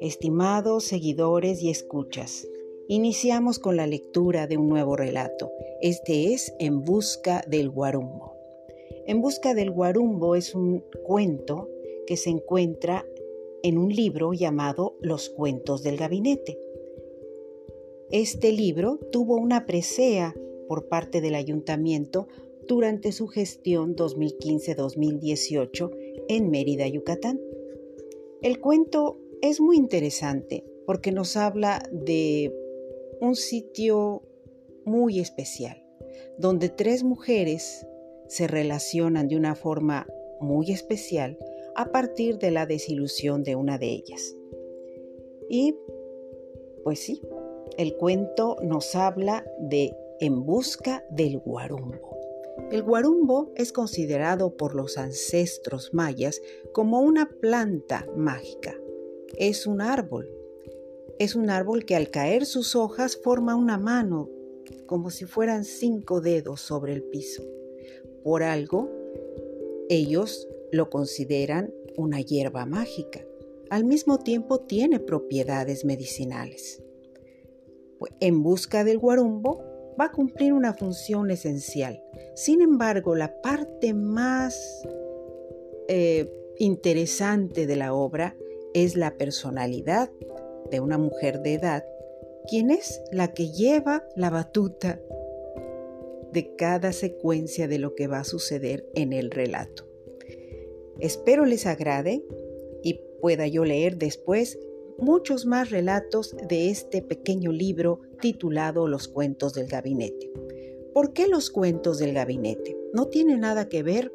Estimados seguidores y escuchas, iniciamos con la lectura de un nuevo relato. Este es En Busca del Guarumbo. En Busca del Guarumbo es un cuento que se encuentra en un libro llamado Los Cuentos del Gabinete. Este libro tuvo una presea por parte del ayuntamiento durante su gestión 2015-2018 en Mérida, Yucatán. El cuento es muy interesante porque nos habla de un sitio muy especial, donde tres mujeres se relacionan de una forma muy especial a partir de la desilusión de una de ellas. Y, pues sí, el cuento nos habla de En busca del guarumbo. El guarumbo es considerado por los ancestros mayas como una planta mágica es un árbol. Es un árbol que al caer sus hojas forma una mano, como si fueran cinco dedos sobre el piso. Por algo, ellos lo consideran una hierba mágica. Al mismo tiempo tiene propiedades medicinales. En busca del guarumbo va a cumplir una función esencial. Sin embargo, la parte más eh, interesante de la obra es la personalidad de una mujer de edad quien es la que lleva la batuta de cada secuencia de lo que va a suceder en el relato. Espero les agrade y pueda yo leer después muchos más relatos de este pequeño libro titulado Los cuentos del gabinete. ¿Por qué los cuentos del gabinete? No tiene nada que ver,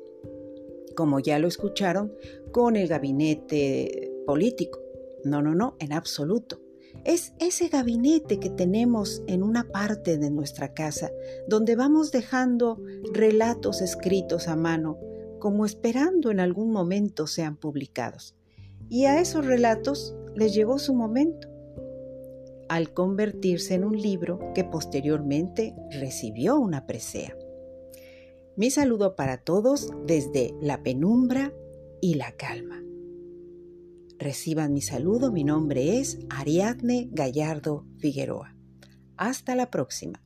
como ya lo escucharon, con el gabinete político. No, no, no, en absoluto. Es ese gabinete que tenemos en una parte de nuestra casa, donde vamos dejando relatos escritos a mano, como esperando en algún momento sean publicados. Y a esos relatos les llegó su momento, al convertirse en un libro que posteriormente recibió una presea. Mi saludo para todos desde la penumbra y la calma. Reciban mi saludo, mi nombre es Ariadne Gallardo Figueroa. Hasta la próxima.